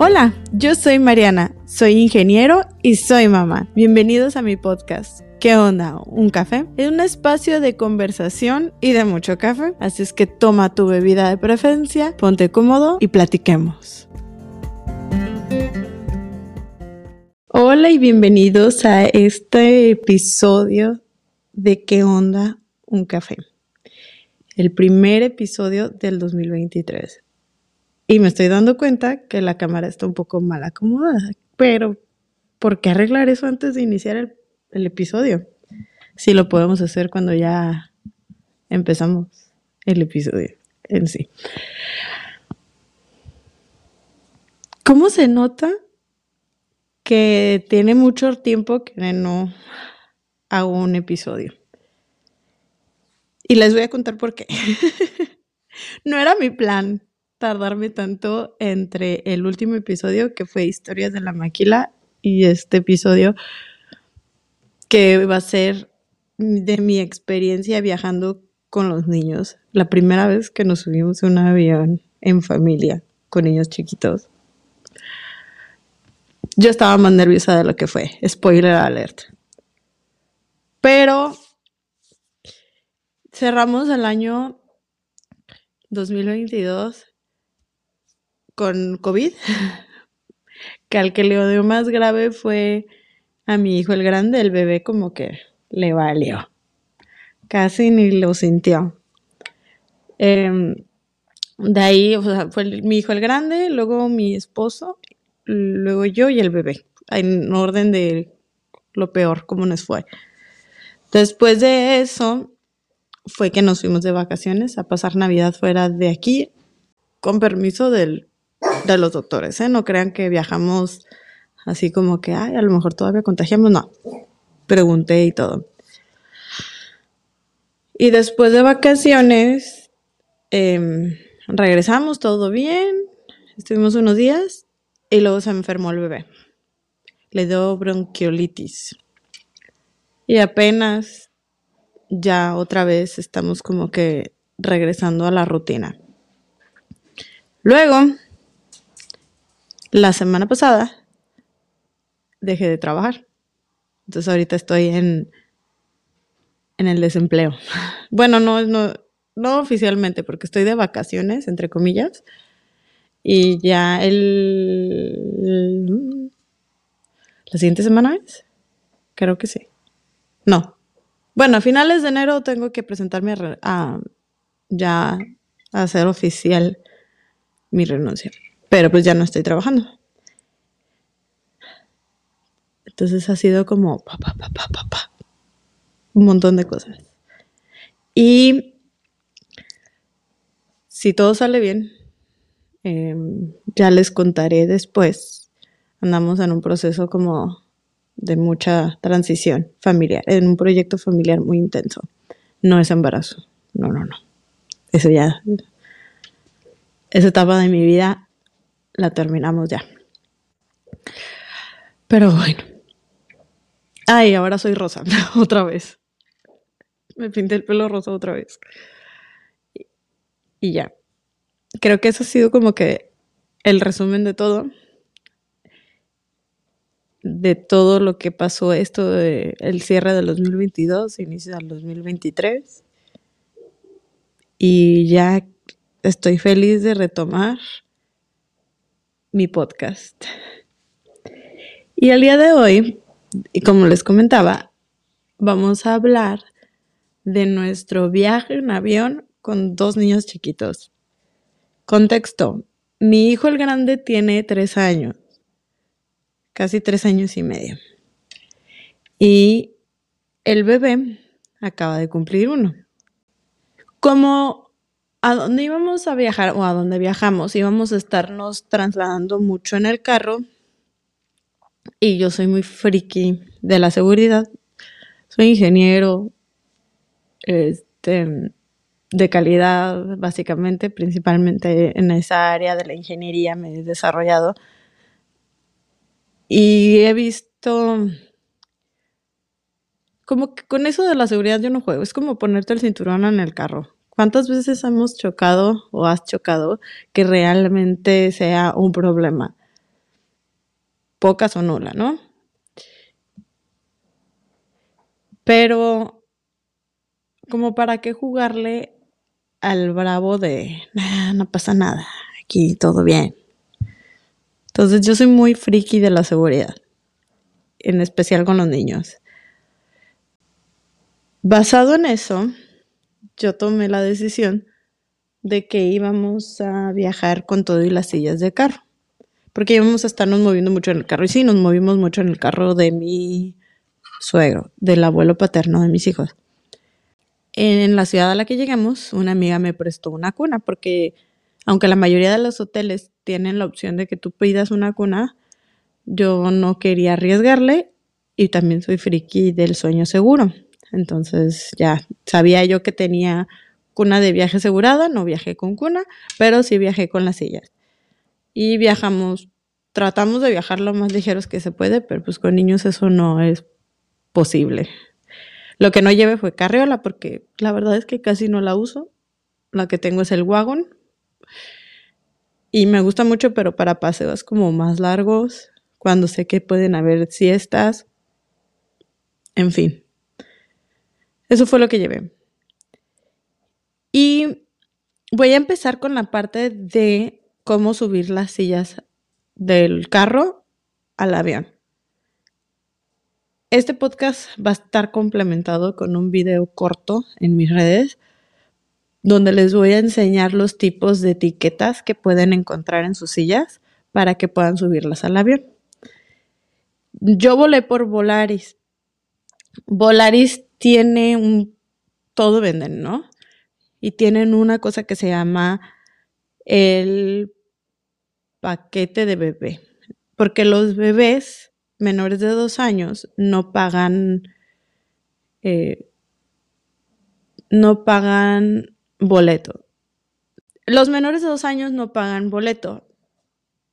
Hola, yo soy Mariana, soy ingeniero y soy mamá. Bienvenidos a mi podcast. ¿Qué onda? ¿Un café? Es un espacio de conversación y de mucho café, así es que toma tu bebida de preferencia, ponte cómodo y platiquemos. Hola y bienvenidos a este episodio de ¿Qué onda? Un café. El primer episodio del 2023. Y me estoy dando cuenta que la cámara está un poco mal acomodada. Pero, ¿por qué arreglar eso antes de iniciar el, episodio? Si lo podemos hacer cuando ya empezamos el episodio en sí. ¿Cómo se nota que tiene mucho tiempo que no hago un episodio? Y les voy a contar por qué. no era mi plan tardarme tanto entre el último episodio, que fue Historias de la Maquila, y este episodio, que va a ser de mi experiencia viajando con los niños. La primera vez que nos subimos a un avión en familia con niños chiquitos. Yo estaba más nerviosa de lo que fue. Spoiler alert. Pero cerramos el año 2022 con COVID, que al que le dio más grave fue a mi hijo el grande, el bebé como que le valió. Casi ni lo sintió. Em, de ahí, o sea, fue mi hijo el grande, luego mi esposo, luego yo y el bebé, en orden de lo peor, como nos fue. Después de eso, fue que nos fuimos de vacaciones a pasar Navidad fuera de aquí, con permiso del de los doctores, ¿eh? No crean que viajamos así como que, ay, a lo mejor todavía contagiamos. No, pregunté y todo. Y después de vacaciones, em, regresamos, todo bien, estuvimos unos días y luego se enfermó el bebé. Le dio bronquiolitis. Y apenas ya otra vez estamos como que regresando a la rutina. Luego, la semana pasada dejé de trabajar. Entonces ahorita estoy en, en el desempleo. Bueno, no, no, no oficialmente, porque estoy de vacaciones, entre comillas. Y ya el... ¿La siguiente semana es? Creo que sí. No. Bueno, a finales de enero tengo que presentarme a, ya a hacer oficial mi renuncia pero pues ya no estoy trabajando. Entonces ha sido como pa, pa, pa, pa, un montón de cosas. Y si todo sale bien, em, ya les contaré después. Andamos en un proceso como de mucha transición familiar, en un proyecto familiar muy intenso. No es embarazo, no, no, no. Eso ya, esa etapa de mi vida la terminamos ya. Pero bueno. Ay, ahora soy rosa, otra vez. Me pinté el pelo rosa otra vez. Y, ya. Creo que eso ha sido como que el resumen de todo. De todo lo que pasó esto de el cierre del 2022, inicio del 2023. Y ya estoy feliz de retomar mi podcast. Y el día de hoy, y como les comentaba, vamos a hablar de nuestro viaje en avión con dos niños chiquitos. Contexto, mi hijo el grande tiene tres años, casi tres años y medio. Y el bebé acaba de cumplir uno. Como a dónde íbamos a viajar o a dónde viajamos, íbamos a estarnos trasladando mucho en el carro. Y yo soy muy friki de la seguridad. Soy ingeniero este, de calidad, básicamente, principalmente en esa área de la ingeniería me he desarrollado. Y he visto como que con eso de la seguridad yo no juego. Es como ponerte el cinturón en el carro. ¿Cuántas veces hemos chocado o has chocado que realmente sea un problema? pocas o nula, ¿no? Pero, como para qué jugarle al bravo de, no pasa nada, aquí todo bien. Entonces yo soy muy friki de la seguridad, en especial con los niños. Basado en eso, yo tomé la decisión de que íbamos a viajar con todo y las sillas de carro, porque íbamos a estarnos moviendo mucho en el carro. Y sí, nos movimos mucho en el carro de mi suegro, del abuelo paterno de mis hijos. En la ciudad a la que llegamos, una amiga me prestó una cuna, porque aunque la mayoría de los hoteles tienen la opción de que tú pidas una cuna, yo no quería arriesgarle y también soy friki del sueño seguro. Entonces ya sabía yo que tenía cuna de viaje asegurada, no viajé con cuna, pero sí viajé con las sillas. Y viajamos, tratamos de viajar lo más ligeros que se puede, pero pues con niños eso no es posible. Lo que no llevé fue carriola porque la verdad es que casi no la uso. La que tengo es el wagon. Y me gusta mucho, pero para paseos como más largos, cuando sé que pueden haber siestas. En fin. Eso fue lo que llevé. Y voy a empezar con la parte de cómo subir las sillas del carro al avión. Este podcast va a estar complementado con un video corto en mis redes donde les voy a enseñar los tipos de etiquetas que pueden encontrar en sus sillas para que puedan subirlas al avión. Yo volé por Volaris. Volaris tiene un... Todo venden, ¿no? Y tienen una cosa que se llama el paquete de bebé. Porque los bebés menores de dos años no pagan, eh, no pagan boleto. Los menores de dos años no pagan boleto,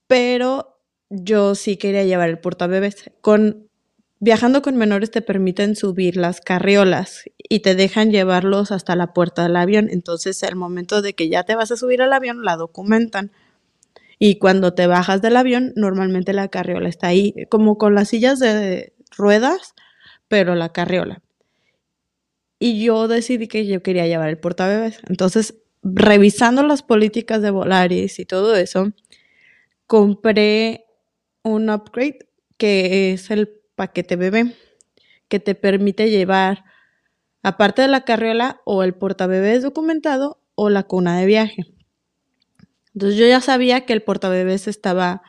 pero yo sí quería llevar el portabebés. Con, viajando con menores te permiten subir las carriolas y te dejan llevarlos hasta la puerta del avión. Entonces, al momento de que ya te vas a subir al avión, la documentan. Y cuando te bajas del avión, normalmente la carriola está ahí, como con las sillas de ruedas, pero la carriola. Y yo decidí que yo quería llevar el portabebés. Entonces, revisando las políticas de Volaris y todo eso, compré un upgrade que es el paquete bebé, que te permite llevar, aparte de la carriola, o el portabebés documentado o la cuna de viaje. Entonces yo ya sabía que el portabebés estaba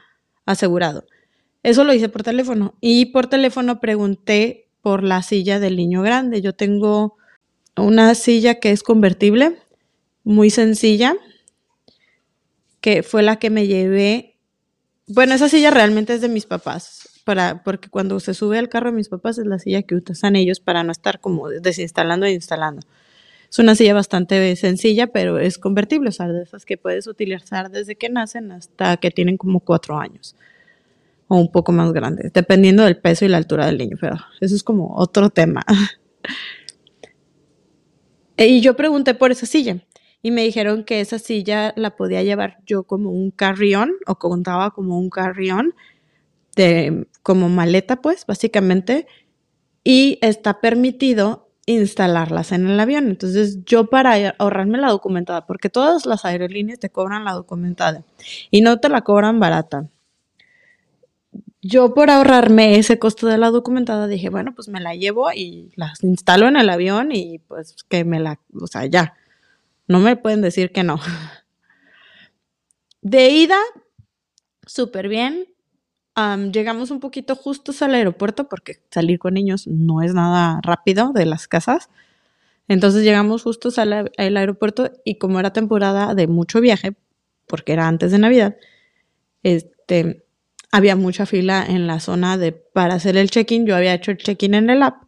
asegurado. Eso lo hice por teléfono y por teléfono pregunté por la silla del niño grande. Yo tengo una silla que es convertible, muy sencilla, que fue la que me llevé. Bueno, esa silla realmente es de mis papás, para, porque cuando se sube al carro de mis papás es la silla que usan ellos para no estar como desinstalando e instalando. Es una silla bastante sencilla, pero es convertible, o sea, de esas que puedes utilizar desde que nacen hasta que tienen como cuatro años o un poco más grandes, dependiendo del peso y la altura del niño, pero eso es como otro tema. y yo pregunté por esa silla y me dijeron que esa silla la podía llevar yo como un carrión o contaba como un carrión de como maleta pues básicamente y está permitido instalarlas en el avión. Entonces yo para ahorrarme la documentada, porque todas las aerolíneas te cobran la documentada y no te la cobran barata. Yo por ahorrarme ese costo de la documentada dije, bueno, pues me la llevo y las instalo en el avión y pues que me la, o sea, ya, no me pueden decir que no. De ida, súper bien, llegamos un poquito justos al aeropuerto porque salir con niños no es nada rápido de las casas. Entonces llegamos justos al, aeropuerto y como era temporada de mucho viaje, porque era antes de Navidad, este, había mucha fila en la zona de para hacer el check-in. Yo había hecho el check-in en el app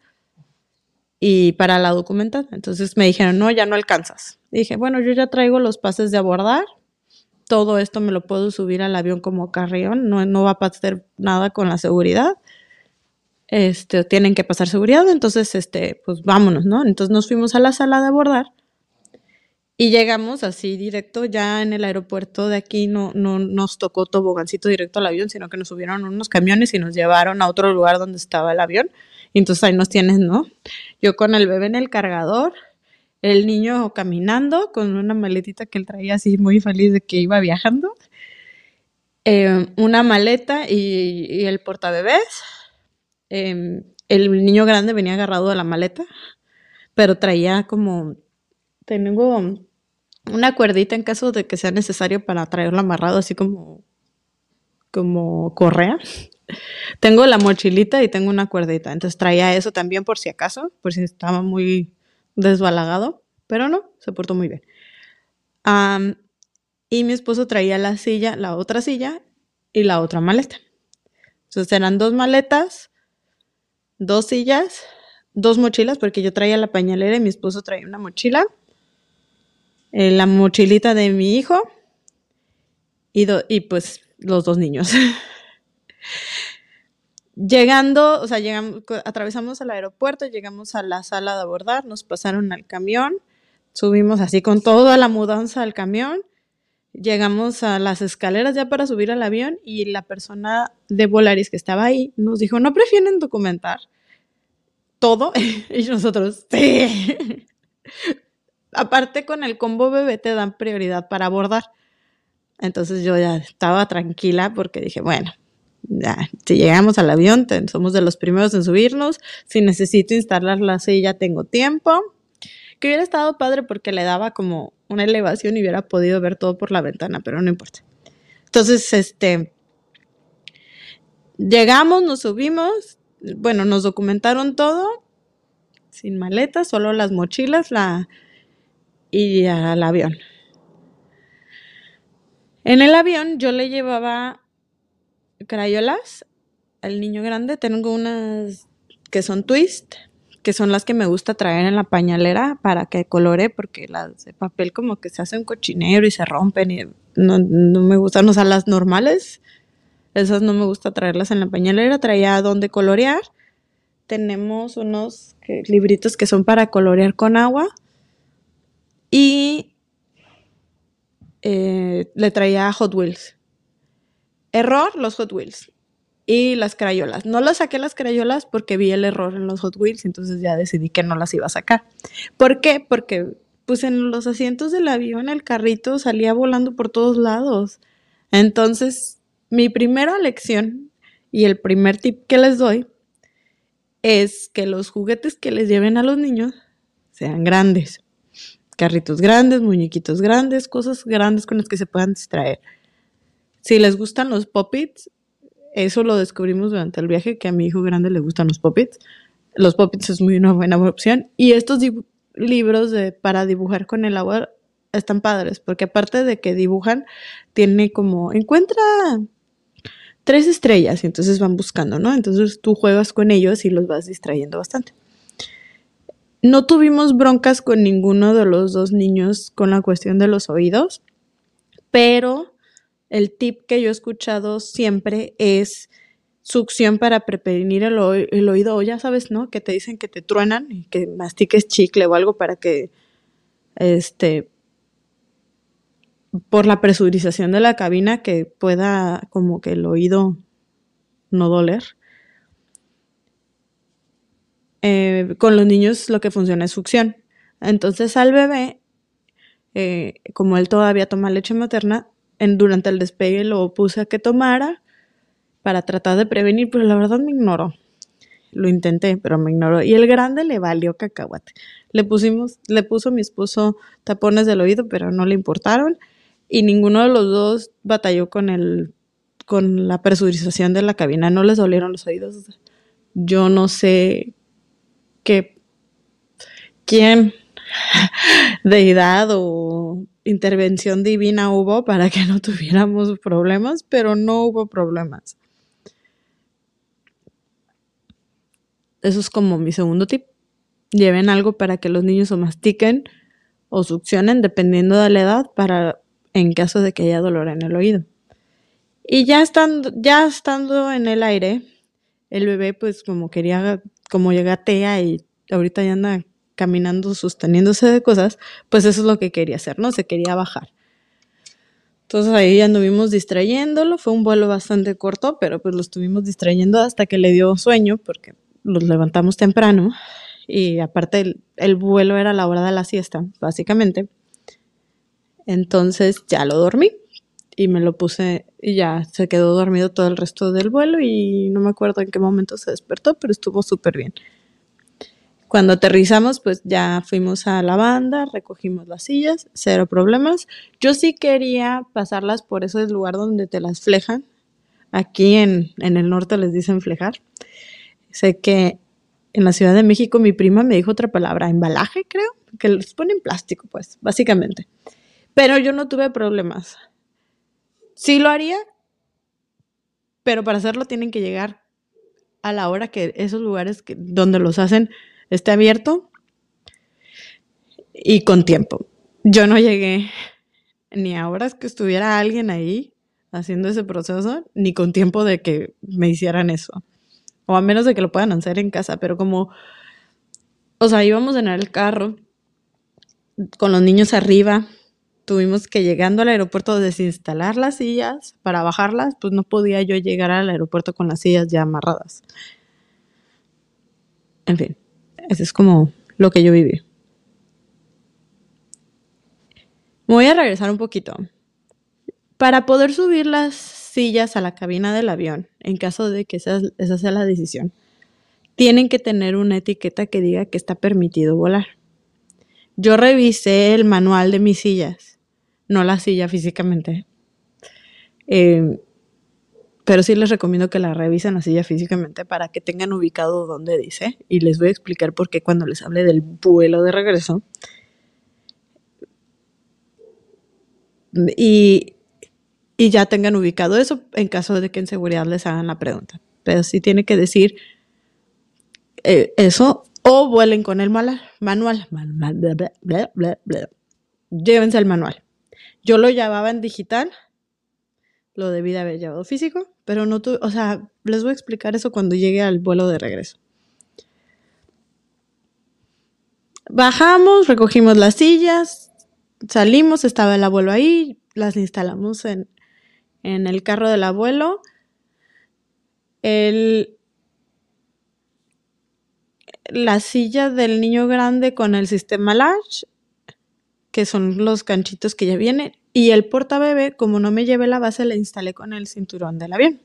y para la documentación. Entonces me dijeron, no, ya no alcanzas. dije, bueno, yo ya traigo los pases de abordar todo esto me lo puedo subir al avión como carrión, no, no va a pasar nada con la seguridad. Este, tienen que pasar seguridad, entonces, este, pues vámonos, ¿no? Entonces nos fuimos a la sala de abordar Y llegamos así directo, ya en el aeropuerto de aquí no, no nos tocó tobogancito directo al avión, sino que nos subieron unos camiones y nos llevaron a otro lugar donde estaba el avión. Y entonces ahí nos tienes, ¿no? Yo con el bebé en el cargador, el niño caminando con una maletita que él traía así muy feliz de que iba viajando, eh, una maleta y, el portabebés. Eh, el niño grande venía agarrado a la maleta, pero traía como, tengo una cuerdita en caso de que sea necesario para traerlo amarrado, así como, como correa. Tengo la mochilita y tengo una cuerdita, entonces traía eso también por si acaso, por si estaba muy desbalagado, pero no, se portó muy bien. y mi esposo traía la silla, la otra silla y la otra maleta. Entonces eran dos maletas, dos sillas, dos mochilas, porque yo traía la pañalera y mi esposo traía una mochila eh, la mochilita de mi hijo y, y pues los dos niños. Llegando, o sea, atravesamos el aeropuerto, llegamos a la sala de abordar, nos pasaron al camión, subimos así con toda la mudanza al camión, llegamos a las escaleras ya para subir al avión y la persona de Volaris que estaba ahí nos dijo, ¿no prefieren documentar todo? y nosotros, sí aparte con el combo bebé te dan prioridad para abordar. Entonces yo ya estaba tranquila porque dije, bueno, ya, si llegamos al avión, somos de los primeros en subirnos. Si necesito instalar la silla, tengo tiempo. Que hubiera estado padre porque le daba como una elevación y hubiera podido ver todo por la ventana, pero no importa. Entonces, este, llegamos, nos subimos, bueno, nos documentaron todo, sin maletas, solo las mochilas, la, y al avión. En el avión yo le llevaba crayolas al niño grande. Tengo unas que son twist, que son las que me gusta traer en la pañalera para que colore, porque las de papel como que se hace un cochinero y se rompen y no, me gustan, o sea, las normales, esas no me gusta traerlas en la pañalera, traía donde colorear. Tenemos unos libritos que son para colorear con agua y eh, le traía Hot Wheels. Error, los Hot Wheels. Y las crayolas. No las saqué las crayolas porque vi el error en los Hot Wheels, entonces ya decidí que no las iba a sacar. ¿Por qué? Porque pues en los asientos del avión el carrito salía volando por todos lados. Entonces, mi primera lección y el primer tip que les doy es que los juguetes que les lleven a los niños sean grandes carritos grandes, muñequitos grandes, cosas grandes con las que se puedan distraer. Si les gustan los poppets, eso lo descubrimos durante el viaje, que a mi hijo grande le gustan los poppets. Los poppets es muy una buena opción. Y estos libros para dibujar con el agua están padres, porque aparte de que dibujan, tiene como, encuentra tres estrellas y entonces van buscando, ¿no? Entonces tú juegas con ellos y los vas distrayendo bastante. No tuvimos broncas con ninguno de los dos niños con la cuestión de los oídos, pero el tip que yo he escuchado siempre es succión para prevenir el, oído, o ya sabes, ¿no? Que te dicen que te truenan y que mastiques chicle o algo para que, este, por la presurización de la cabina, que pueda como que el oído no doler. Eh, con los niños lo que funciona es succión. Entonces al bebé, eh, como él todavía toma leche materna, durante el despegue lo puse a que tomara para tratar de prevenir, pero la verdad me ignoró. Lo intenté, pero me ignoró. Y el grande le valió cacahuate. Le pusimos, le puso mi esposo tapones del oído, pero no le importaron. Y ninguno de los dos batalló con el, con la presurización de la cabina. No les dolieron los oídos. Yo no sé que quién deidad o intervención divina hubo para que no tuviéramos problemas, pero no hubo problemas. Eso es como mi segundo tip. Lleven algo para que los niños o mastiquen o succionen dependiendo de la edad para en caso de que haya dolor en el oído. Y ya estando, ya estando en el aire, el bebé pues como quería como llegatea y ahorita ya anda caminando, sosteniéndose de cosas, pues eso es lo que quería hacer, ¿no? Se quería bajar. Entonces ahí anduvimos distrayéndolo, fue un vuelo bastante corto, pero pues lo estuvimos distrayendo hasta que le dio sueño, porque los levantamos temprano y aparte el, el vuelo era la hora de la siesta, básicamente. Entonces ya lo dormí y me lo puse y ya se quedó dormido todo el resto del vuelo y no me acuerdo en qué momento se despertó, pero estuvo súper bien. Cuando aterrizamos, pues ya fuimos a la banda, recogimos las sillas, cero problemas. Yo sí quería pasarlas por ese lugar donde te las flejan. Aquí en, en el norte les dicen flejar. Sé que en la Ciudad de México mi prima me dijo otra palabra, embalaje creo, que les ponen plástico, pues, básicamente. Pero yo no tuve problemas. Sí lo haría, pero para hacerlo tienen que llegar a la hora que esos lugares que, donde los hacen esté abierto y con tiempo. Yo no llegué ni a horas que estuviera alguien ahí haciendo ese proceso, ni con tiempo de que me hicieran eso. O a menos de que lo puedan hacer en casa, pero como, o sea, íbamos en el carro con los niños arriba, tuvimos que llegando al aeropuerto desinstalar las sillas para bajarlas, pues no podía yo llegar al aeropuerto con las sillas ya amarradas. En fin. Eso es como lo que yo viví. Voy a regresar un poquito. Para poder subir las sillas a la cabina del avión, en caso de que esa, esa sea la decisión, tienen que tener una etiqueta que diga que está permitido volar. Yo revisé el manual de mis sillas, no la silla físicamente. Eh, pero sí les recomiendo que la revisen así ya físicamente para que tengan ubicado dónde dice. Y les voy a explicar por qué cuando les hable del vuelo de regreso. Y, ya tengan ubicado eso en caso de que en seguridad les hagan la pregunta. Pero sí tiene que decir eh, eso o vuelen con el manual. Llévense el manual. Yo lo llevaba en digital lo debí de haber llevado físico, pero no tuve, o sea, les voy a explicar eso cuando llegue al vuelo de regreso. Bajamos, recogimos las sillas, salimos, estaba el abuelo ahí, las instalamos en, en el carro del abuelo. El, la silla del niño grande con el sistema Latch, que son los canchitos que ya vienen, y el portabebé, como no me llevé la base, la instalé con el cinturón del avión.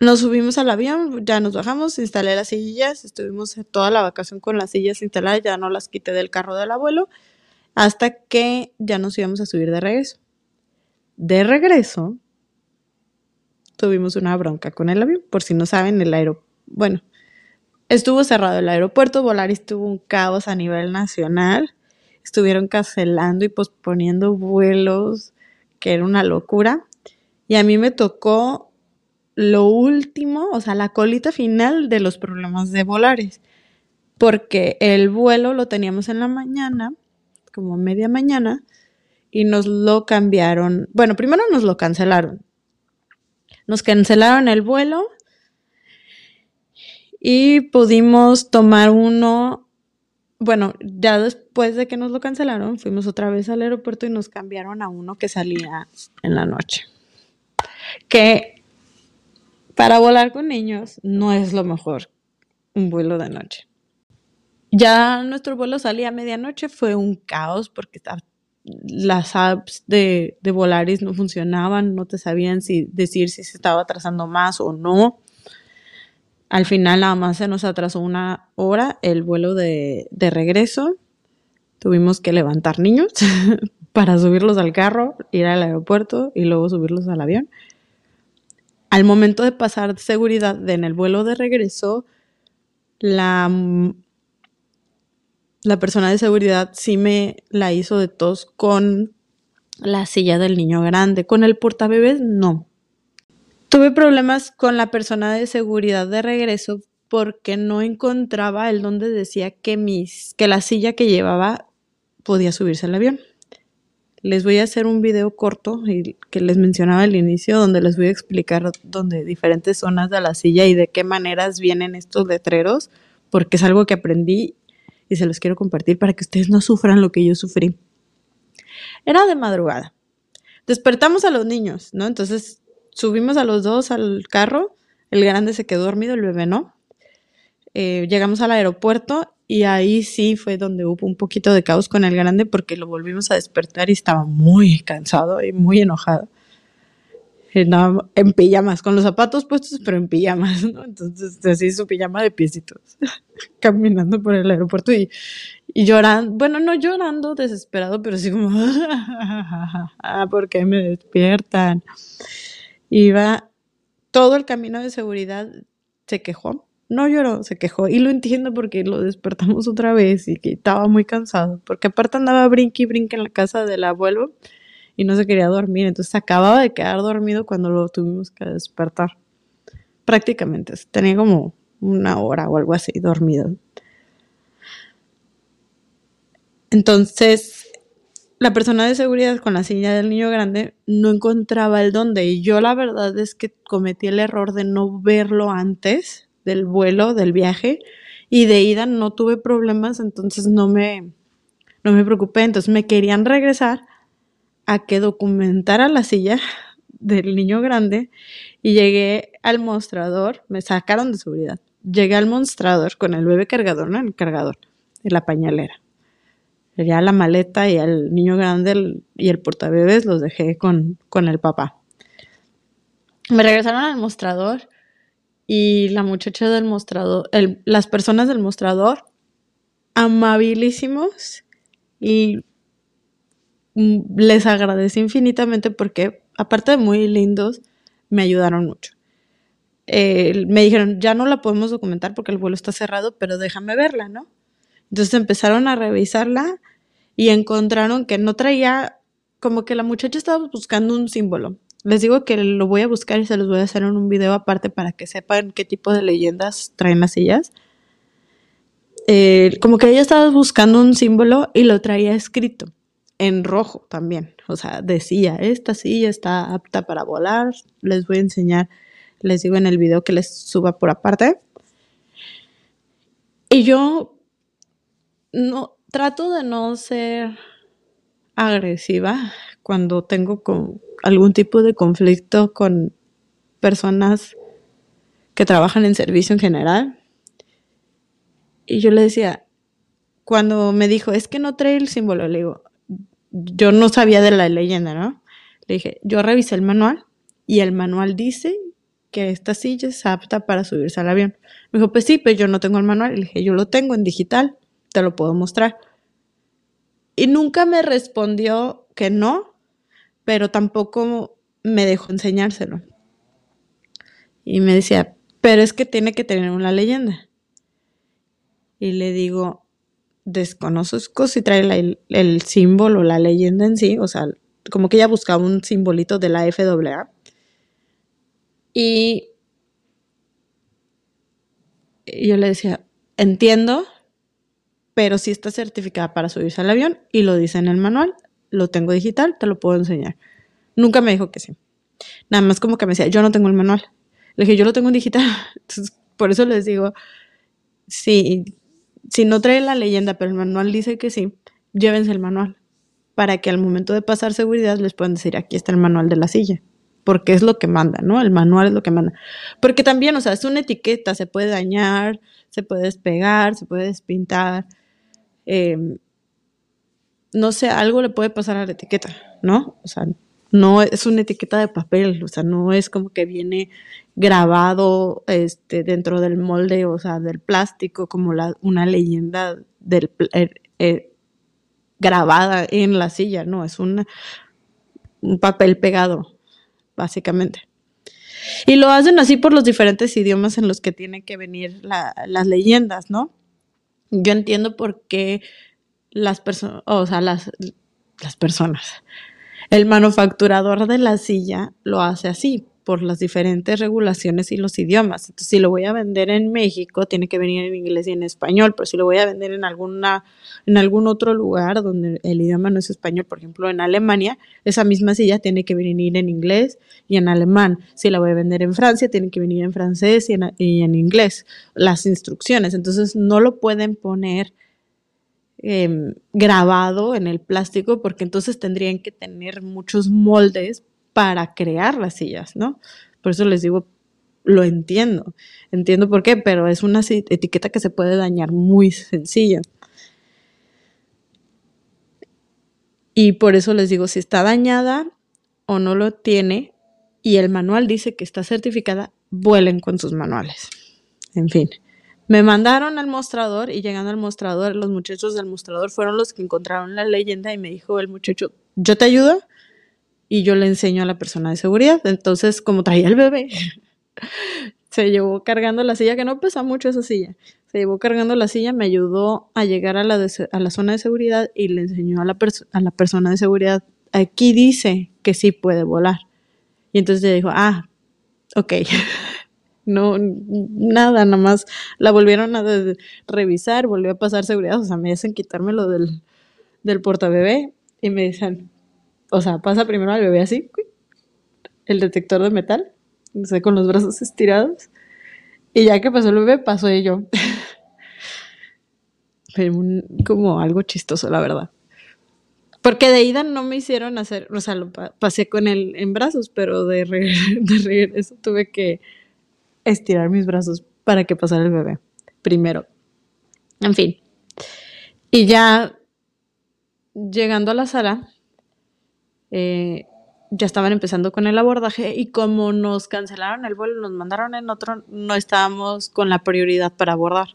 Nos subimos al avión, ya nos bajamos, instalé las sillas, estuvimos toda la vacación con las sillas instaladas, ya no las quité del carro del abuelo, hasta que ya nos íbamos a subir de regreso. De regreso, tuvimos una bronca con el avión, por si no saben, el aeropuerto, bueno, estuvo cerrado el aeropuerto, Volaris tuvo un caos a nivel nacional, estuvieron cancelando y posponiendo vuelos, que era una locura. Y a mí me tocó lo último, o sea, la colita final de los problemas de Volaris, porque el vuelo lo teníamos en la mañana, como media mañana, y nos lo cambiaron. Bueno, primero nos lo cancelaron. Nos cancelaron el vuelo y pudimos tomar uno bueno, ya después de que nos lo cancelaron, fuimos otra vez al aeropuerto y nos cambiaron a uno que salía en la noche. Que para volar con niños no es lo mejor un vuelo de noche. Ya nuestro vuelo salía a medianoche, fue un caos porque las apps de, de Volaris no funcionaban, no te sabían si decir si se estaba atrasando más o no. Al final nada más se nos atrasó una hora el vuelo de, regreso. Tuvimos que levantar niños para subirlos al carro, ir al aeropuerto y luego subirlos al avión. Al momento de pasar seguridad en el vuelo de regreso, la, la persona de seguridad sí me la hizo de tos con la silla del niño grande. Con el portabebés, no. Tuve problemas con la persona de seguridad de regreso porque no encontraba el donde decía que, mis, que la silla que llevaba podía subirse al avión. Les voy a hacer un video corto que les mencionaba al inicio donde les voy a explicar donde diferentes zonas de la silla y de qué maneras vienen estos letreros porque es algo que aprendí y se los quiero compartir para que ustedes no sufran lo que yo sufrí. Era de madrugada. Despertamos a los niños, ¿no? Entonces subimos a los dos al carro, el grande se quedó dormido, el bebé no. Eh, llegamos al aeropuerto y ahí sí fue donde hubo un poquito de caos con el grande porque lo volvimos a despertar y estaba muy cansado y muy enojado. En, pijamas, con los zapatos puestos, pero en pijamas, ¿no? Entonces, así su pijama de piecitos, caminando por el aeropuerto y, y llorando, bueno, no llorando desesperado, pero así como, ah, ¿por qué me despiertan? Iba todo el camino de seguridad, se quejó, no lloró, se quejó. Y lo entiendo porque lo despertamos otra vez y que estaba muy cansado. Porque aparte andaba brinque y brinque en la casa del abuelo y no se quería dormir. Entonces acababa de quedar dormido cuando lo tuvimos que despertar. Prácticamente. Tenía como una hora o algo así dormido. Entonces, la persona de seguridad con la silla del niño grande no encontraba el dónde. Y yo la verdad es que cometí el error de no verlo antes del vuelo, del viaje, y de ida no tuve problemas, entonces no me, no me preocupé. Entonces me querían regresar a que documentara la silla del niño grande y llegué al mostrador, me sacaron de seguridad. Llegué al mostrador con el bebé cargador, ¿no? El cargador, de la pañalera. Ya la maleta y el niño grande y el portabebés los dejé con, con el papá. Me regresaron al mostrador y la muchacha del mostrador, las personas del mostrador, amabilísimos y mm, les agradecí infinitamente porque, aparte de muy lindos, me ayudaron mucho. me dijeron, ya no la podemos documentar porque el vuelo está cerrado, pero déjame verla, ¿no? Entonces empezaron a revisarla y encontraron que no traía, como que la muchacha estaba buscando un símbolo. Les digo que lo voy a buscar y se los voy a hacer en un video aparte para que sepan qué tipo de leyendas traen las sillas. Eh, como que ella estaba buscando un símbolo y lo traía escrito en rojo también. O sea, decía, esta silla está apta para volar. Les voy a enseñar, les digo en el video que les suba por aparte. Y yo no trato de no ser agresiva cuando tengo algún tipo de conflicto con personas que trabajan en servicio en general. Y yo le decía, cuando me dijo, es que no trae el símbolo, le digo, yo no sabía de la leyenda, ¿no? Le dije, yo revisé el manual y el manual dice que esta silla es apta para subirse al avión. Me dijo, pues sí, pero yo no tengo el manual. le dije, yo lo tengo en digital, te lo puedo mostrar. Y nunca me respondió que no, pero tampoco me dejó enseñárselo. Y me decía, pero es que tiene que tener una leyenda. Y le digo, desconozco si trae el, el símbolo, la leyenda en sí, o sea, como que ella buscaba un simbolito de la FAA. Y yo le decía, entiendo, pero sí está certificada para subirse al avión y lo dice en el manual, lo tengo digital, te lo puedo enseñar. Nunca me dijo que sí. Nada más como que me decía, yo no tengo el manual. Le dije, yo lo tengo en digital. por eso les digo, si, si no trae la leyenda, pero el manual dice que sí, llévense el manual. Para que al momento de pasar seguridad les puedan decir, aquí está el manual de la silla. Porque es lo que manda, ¿no? El manual es lo que manda. Porque también, o sea, es una etiqueta, se puede dañar, se puede despegar, se puede despintar. Eh, no sé, algo le puede pasar a la etiqueta, ¿no? O sea, no es una etiqueta de papel, o sea, no es como que viene grabado este, dentro del molde, o sea, del plástico, como una leyenda del, eh, eh, grabada en la silla, no, es un papel pegado, básicamente. Y lo hacen así por los diferentes idiomas en los que tienen que venir las leyendas, ¿no? Yo entiendo por qué las personas, o sea, las, las personas. El manufacturador de la silla lo hace así, por las diferentes regulaciones y los idiomas. Entonces, si lo voy a vender en México, tiene que venir en inglés y en español, pero si lo voy a vender en alguna en algún otro lugar donde el idioma no es español, por ejemplo, en Alemania, esa misma silla tiene que venir en inglés y en alemán. Si la voy a vender en Francia, tiene que venir en francés y en, inglés las instrucciones. Entonces, no lo pueden poner em, grabado en el plástico porque entonces tendrían que tener muchos moldes para crear las sillas, ¿no? Por eso les digo, lo entiendo, entiendo por qué, pero es una etiqueta que se puede dañar muy sencillo. Y por eso les digo, si está dañada o no lo tiene y el manual dice que está certificada, vuelen con sus manuales. En fin, me mandaron al mostrador y llegando al mostrador, los muchachos del mostrador fueron los que encontraron la leyenda y me dijo el muchacho, yo te ayudo y yo le enseño a la persona de seguridad. Entonces, como traía el bebé, se llevó cargando la silla, que no pesa mucho esa silla se llevó cargando la silla, me ayudó a llegar a la, a la zona de seguridad y le enseñó a la, a la persona de seguridad, aquí dice que sí puede volar. Y entonces le dijo, ah, ok. no, nada, nada más la volvieron a revisar, volvió a pasar seguridad, o sea, me hacen quitármelo del, del portabebé y me dicen, o sea, pasa primero al bebé así, el detector de metal, no sé, con los brazos estirados, y ya que pasó el bebé, pasó yo. como algo chistoso, la verdad. Porque de ida no me hicieron hacer, o sea, lo pasé con él en brazos, pero de, de regreso tuve que estirar mis brazos para que pasara el bebé primero. En fin. Y ya llegando a la sala, eh, ya estaban empezando con el abordaje y como nos cancelaron el vuelo, nos mandaron en otro, no estábamos con la prioridad para abordar.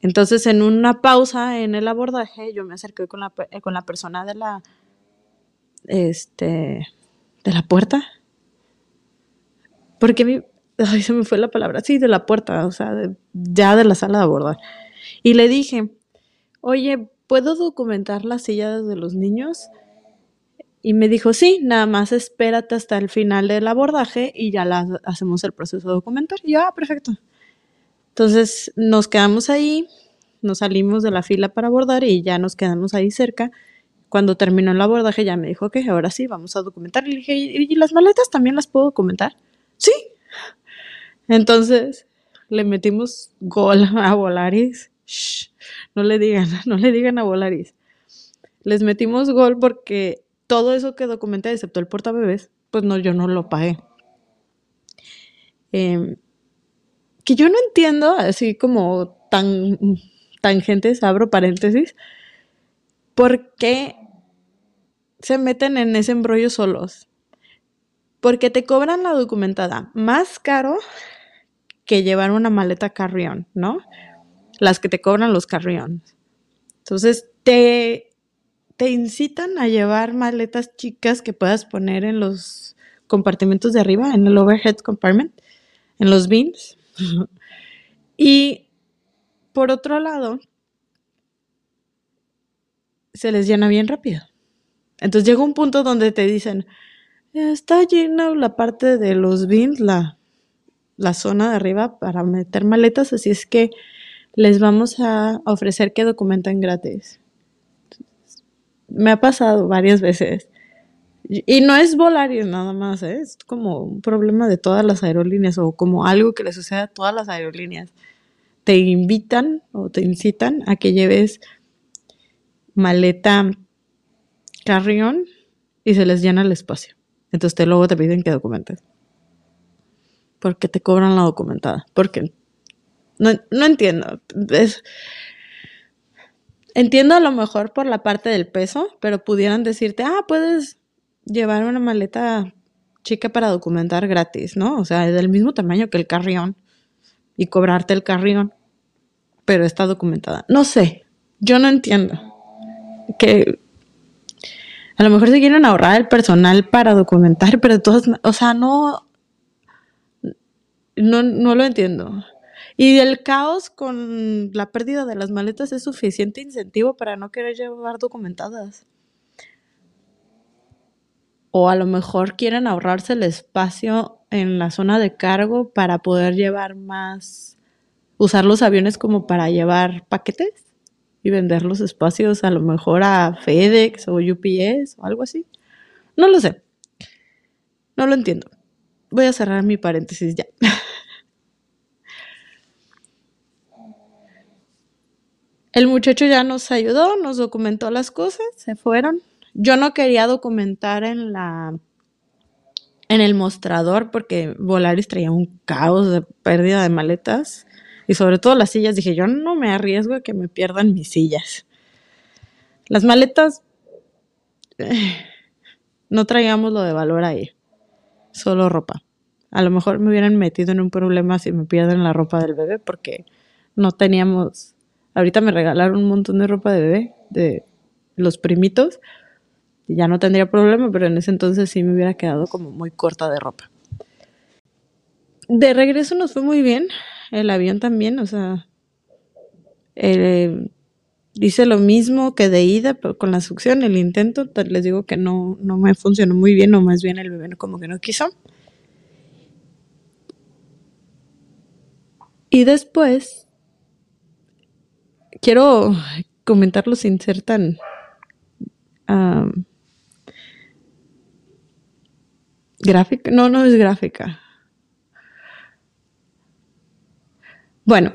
Entonces, en una pausa en el abordaje, yo me acerqué con la, eh, con la persona de la, este, de la puerta. Porque mi, ay, se me fue la palabra, sí, de la puerta, o sea, ya de la sala de abordar. Y le dije, oye, ¿puedo documentar las sillas de los niños? Y me dijo, sí, nada más espérate hasta el final del abordaje y ya la, hacemos el proceso de documentar. Y yo, ah, perfecto. Entonces nos quedamos ahí, nos salimos de la fila para abordar y ya nos quedamos ahí cerca. Cuando terminó el abordaje ya me dijo que ahora sí, vamos a documentar. Le dije, ¿y las maletas también las puedo documentar? Sí. Entonces le metimos gol a Volaris. no le digan, no le digan a Volaris. Les metimos gol porque todo eso que documenté, excepto el portabebés, pues no, yo no lo pagué. Em, que yo no entiendo, así como tan tangentes, abro paréntesis, ¿por qué se meten en ese embrollo solos? Porque te cobran la documentada más caro que llevar una maleta carrión, ¿no? Las que te cobran los carriones. Entonces, te te incitan a llevar maletas chicas que puedas poner en los compartimentos de arriba, en el overhead compartment, en los bins. y por otro lado, se les llena bien rápido. Entonces llega un punto donde te dicen, está llena la parte de los bins, la, la zona de arriba para meter maletas, así es que les vamos a ofrecer que documenten gratis me ha pasado varias veces. Y no es Volaris nada más, ¿eh? es como un problema de todas las aerolíneas o como algo que le sucede a todas las aerolíneas. Te invitan o te incitan a que lleves maleta carrión y se les llena el espacio. Entonces te, luego te piden que documentes. Porque te cobran la documentada. Porque no, no entiendo. Es, Entiendo a lo mejor por la parte del peso, pero pudieran decirte, ah, puedes llevar una maleta chica para documentar gratis, ¿no? O sea, es del mismo tamaño que el carrión y cobrarte el carrión, pero está documentada. No sé, yo no entiendo. Que a lo mejor se quieren ahorrar el personal para documentar, pero todos, o sea, no, no, no lo entiendo. Y el caos con la pérdida de las maletas es suficiente incentivo para no querer llevar documentadas. O a lo mejor quieren ahorrarse el espacio en la zona de cargo para poder llevar más, usar los aviones como para llevar paquetes y vender los espacios a lo mejor a FedEx o UPS o algo así. No lo sé. No lo entiendo. Voy a cerrar mi paréntesis ya. El muchacho ya nos ayudó, nos documentó las cosas, se fueron. Yo no quería documentar en la en el mostrador porque Volaris traía un caos de pérdida de maletas y sobre todo las sillas. Dije, yo no me arriesgo a que me pierdan mis sillas. Las maletas no traíamos lo de valor ahí, solo ropa. A lo mejor me hubieran metido en un problema si me pierden la ropa del bebé porque no teníamos. Ahorita me regalaron un montón de ropa de bebé de los primitos ya no tendría problema, pero en ese entonces sí me hubiera quedado como muy corta de ropa. De regreso nos fue muy bien, el avión también, o sea, eh, hice lo mismo que de ida, pero con la succión, el intento, les digo que no, no me funcionó muy bien, o más bien el bebé como que no quiso. Y después, quiero comentarlo sin ser tan Gráfica, no, no es gráfica. Bueno,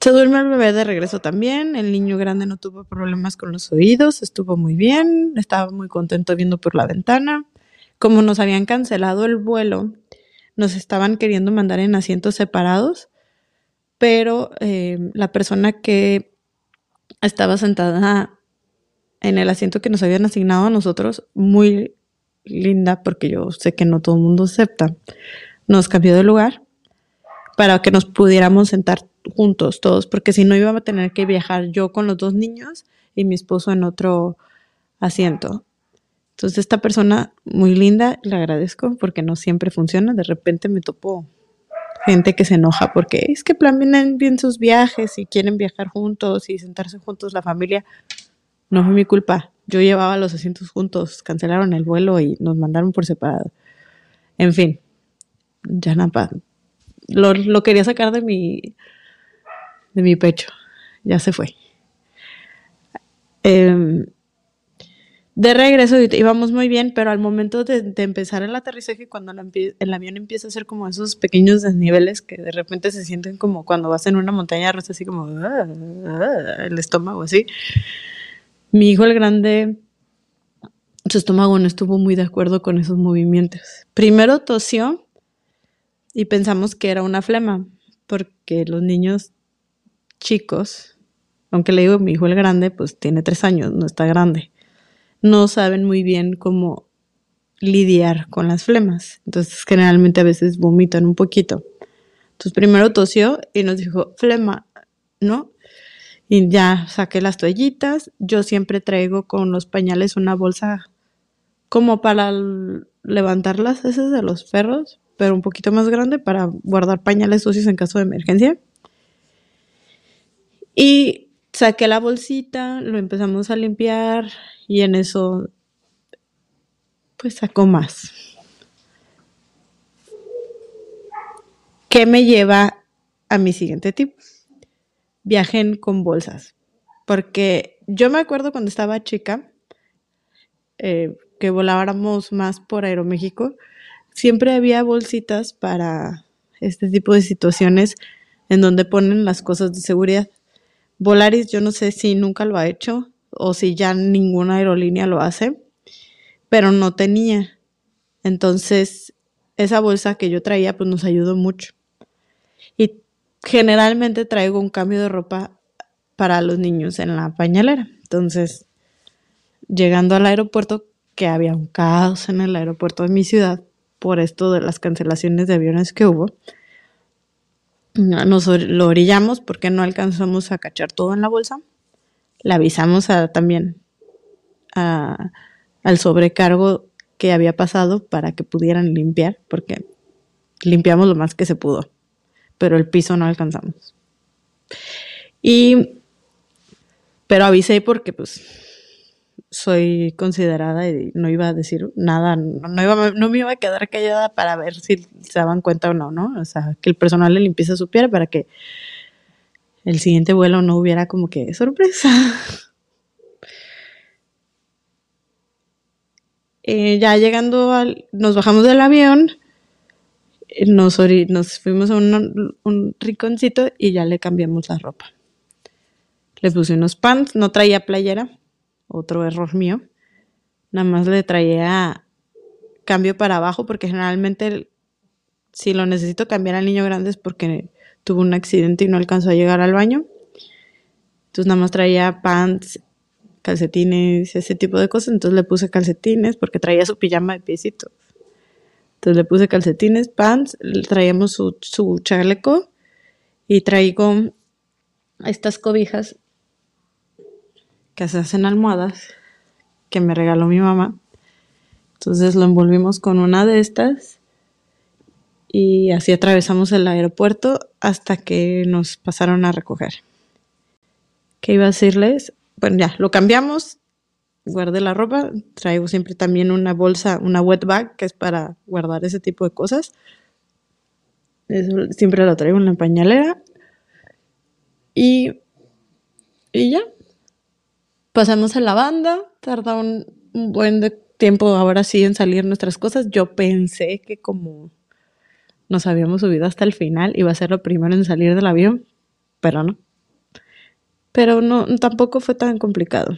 se duerme el bebé de regreso también. El niño grande no tuvo problemas con los oídos, estuvo muy bien, estaba muy contento viendo por la ventana. Como nos habían cancelado el vuelo, nos estaban queriendo mandar en asientos separados, pero eh, la persona que estaba sentada en el asiento que nos habían asignado a nosotros, muy linda, porque yo sé que no todo el mundo acepta, nos cambió de lugar para que nos pudiéramos sentar juntos todos, porque si no iba a tener que viajar yo con los dos niños y mi esposo en otro asiento. Entonces esta persona muy linda, le agradezco porque no siempre funciona, de repente me topo gente que se enoja porque es que planean bien sus viajes y quieren viajar juntos y sentarse juntos la familia. No fue mi culpa. Yo llevaba los asientos juntos, cancelaron el vuelo y nos mandaron por separado. En fin, ya nada, lo, lo quería sacar de mi, de mi pecho. Ya se fue. Em, de regreso íbamos muy bien, pero al momento de, empezar el aterrizaje, cuando el avión empieza a hacer como esos pequeños desniveles que de repente se sienten como cuando vas en una montaña rusa, así como ah, ah", el estómago así. Mi hijo el grande, su estómago no estuvo muy de acuerdo con esos movimientos. Primero tosió y pensamos que era una flema, porque los niños chicos, aunque le digo mi hijo el grande, pues tiene tres años, no está grande, no saben muy bien cómo lidiar con las flemas. Entonces generalmente a veces vomitan un poquito. Entonces primero tosió y nos dijo, flema, ¿no? Y ya saqué las toallitas. Yo siempre traigo con los pañales una bolsa como para levantar las heces de los perros, pero un poquito más grande para guardar pañales sucios en caso de emergencia. Y saqué la bolsita, lo empezamos a limpiar y en eso pues sacó más. ¿Qué me lleva a mi siguiente tip? viajen con bolsas. Porque yo me acuerdo cuando estaba chica, eh, que volábamos más por Aeroméxico, siempre había bolsitas para este tipo de situaciones en donde ponen las cosas de seguridad. Volaris yo no sé si nunca lo ha hecho o si ya ninguna aerolínea lo hace, pero no tenía. Entonces, esa bolsa que yo traía pues nos ayudó mucho. Y generalmente traigo un cambio de ropa para los niños en la pañalera. Entonces, llegando al aeropuerto, que había un caos en el aeropuerto de mi ciudad por esto de las cancelaciones de aviones que hubo, nos lo orillamos porque no alcanzamos a cachar todo en la bolsa. Le avisamos también al sobrecargo que había pasado para que pudieran limpiar, porque limpiamos lo más que se pudo pero el piso no alcanzamos. Y, pero avisé porque pues soy considerada y no iba a decir nada, no, iba, no me iba a quedar callada para ver si se daban cuenta o no, ¿no? O sea, que el personal de limpieza supiera para que el siguiente vuelo no hubiera como que sorpresa. Eh, ya llegando al, nos bajamos del avión nos, nos fuimos a un, un rinconcito y ya le cambiamos la ropa. Le puse unos pants, no traía playera, otro error mío. Nada más le traía cambio para abajo porque generalmente si lo necesito cambiar al niño grande es porque tuvo un accidente y no alcanzó a llegar al baño. Entonces nada más traía pants, calcetines, ese tipo de cosas. Entonces le puse calcetines porque traía su pijama de piecito. Entonces le puse calcetines, pants, traíamos su, su chaleco y traigo estas cobijas que se hacen almohadas que me regaló mi mamá. Entonces lo envolvimos con una de estas y así atravesamos el aeropuerto hasta que nos pasaron a recoger. ¿Qué iba a decirles? Bueno, ya, lo cambiamos, guardé la ropa, traigo siempre también una bolsa, una wet bag, que es para guardar ese tipo de cosas. siempre lo traigo en la pañalera. Y, y ya. Pasamos a la banda, tarda un, un buen tiempo ahora sí en salir nuestras cosas. Yo pensé que como nos habíamos subido hasta el final, iba a ser lo primero en salir del avión, pero no. Pero no, tampoco fue tan complicado.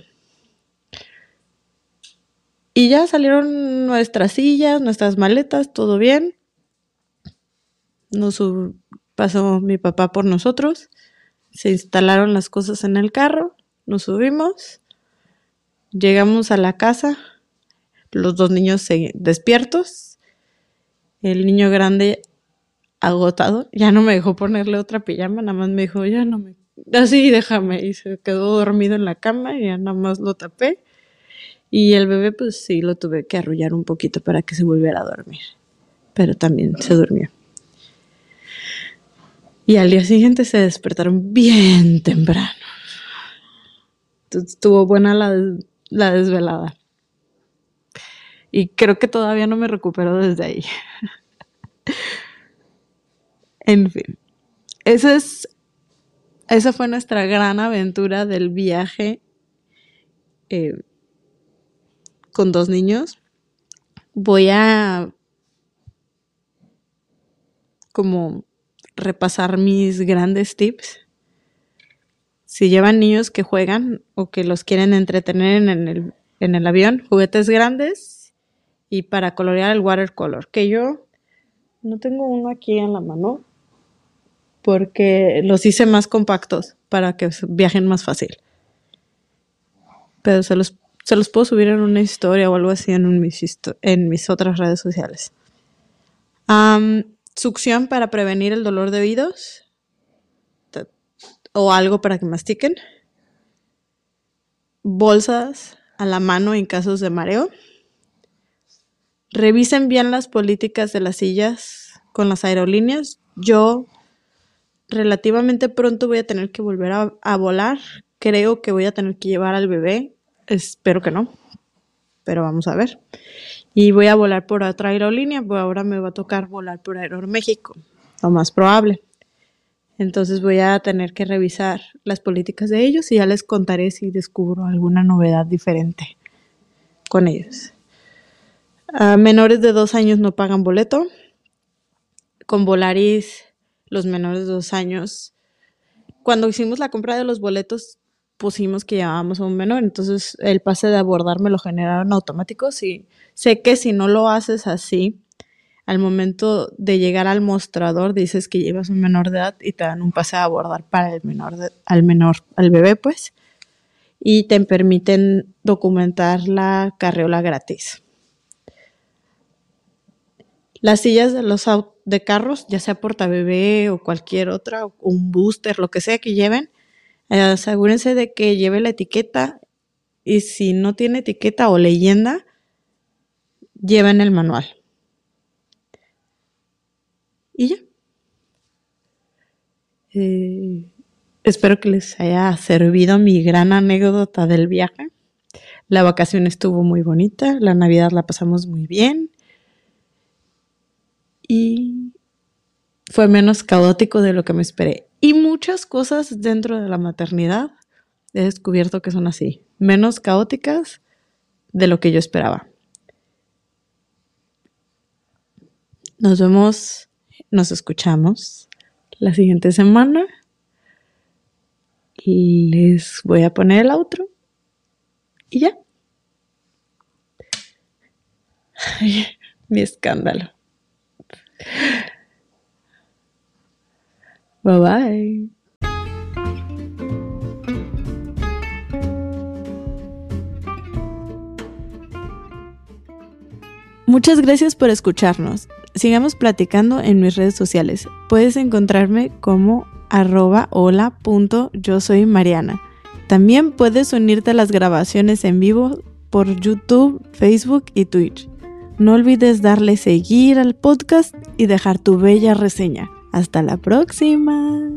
Y ya salieron nuestras sillas, nuestras maletas, todo bien. Nos pasó mi papá por nosotros. Se instalaron las cosas en el carro, nos subimos, llegamos a la casa, los dos niños despiertos, el niño grande agotado, ya no me dejó ponerle otra pijama, nada más me dijo, ya no me, así déjame, y se quedó dormido en la cama y ya nada más lo tapé. Y el bebé, pues sí, lo tuve que arrullar un poquito para que se volviera a dormir, pero también se durmió. Y al día siguiente se despertaron bien temprano. Estuvo buena la, la desvelada. Y creo que todavía no me recupero desde ahí. En fin, esa es, esa fue nuestra gran aventura del viaje eh, con dos niños. Voy a como repasar mis grandes tips. Si llevan niños que juegan o que los quieren entretener en el, en el avión, juguetes grandes y para colorear el watercolor, que yo no tengo uno aquí en la mano, porque los hice más compactos para que viajen más fácil. Pero se los, se los puedo subir en una historia o algo así en, mis, en mis otras redes sociales. succión para prevenir el dolor de oídos o algo para que mastiquen. Bolsas a la mano en casos de mareo. Revisen bien las políticas de las sillas con las aerolíneas. Yo relativamente pronto voy a tener que volver a, volar. Creo que voy a tener que llevar al bebé. Espero que no. Pero vamos a ver. Y voy a volar por otra aerolínea. Pues ahora me va a tocar volar por Aeroméxico. Lo más probable. Entonces voy a tener que revisar las políticas de ellos y ya les contaré si descubro alguna novedad diferente con ellos. A menores de dos años no pagan boleto. Con Volaris los menores de dos años. Cuando hicimos la compra de los boletos, pusimos que llevábamos a un menor, entonces el pase de abordar me lo generaron automático. Sí, sé que si no lo haces así, al momento de llegar al mostrador dices que llevas un menor de edad y te dan un pase de abordar para el menor, al menor, al bebé, pues, y te permiten documentar la carriola gratis. Las sillas de los de carros, ya sea bebé o cualquier otra, o un booster, lo que sea que lleven, eh, asegúrense de que lleve la etiqueta y si no tiene etiqueta o leyenda, lleven el manual. Y ya. Eh, espero que les haya servido mi gran anécdota del viaje. La vacación estuvo muy bonita, la Navidad la pasamos muy bien y fue menos caótico de lo que me esperé. Y muchas cosas dentro de la maternidad he descubierto que son así, menos caóticas de lo que yo esperaba. Nos vemos, nos escuchamos la siguiente semana. les voy a poner el outro y ya. mi escándalo. Bye bye. Muchas gracias por escucharnos. Sigamos platicando en mis redes sociales. Puedes encontrarme como arroba yo soy Mariana. También puedes unirte a las grabaciones en vivo por YouTube, Facebook y Twitch. No olvides darle seguir al podcast y dejar tu bella reseña. Hasta la próxima.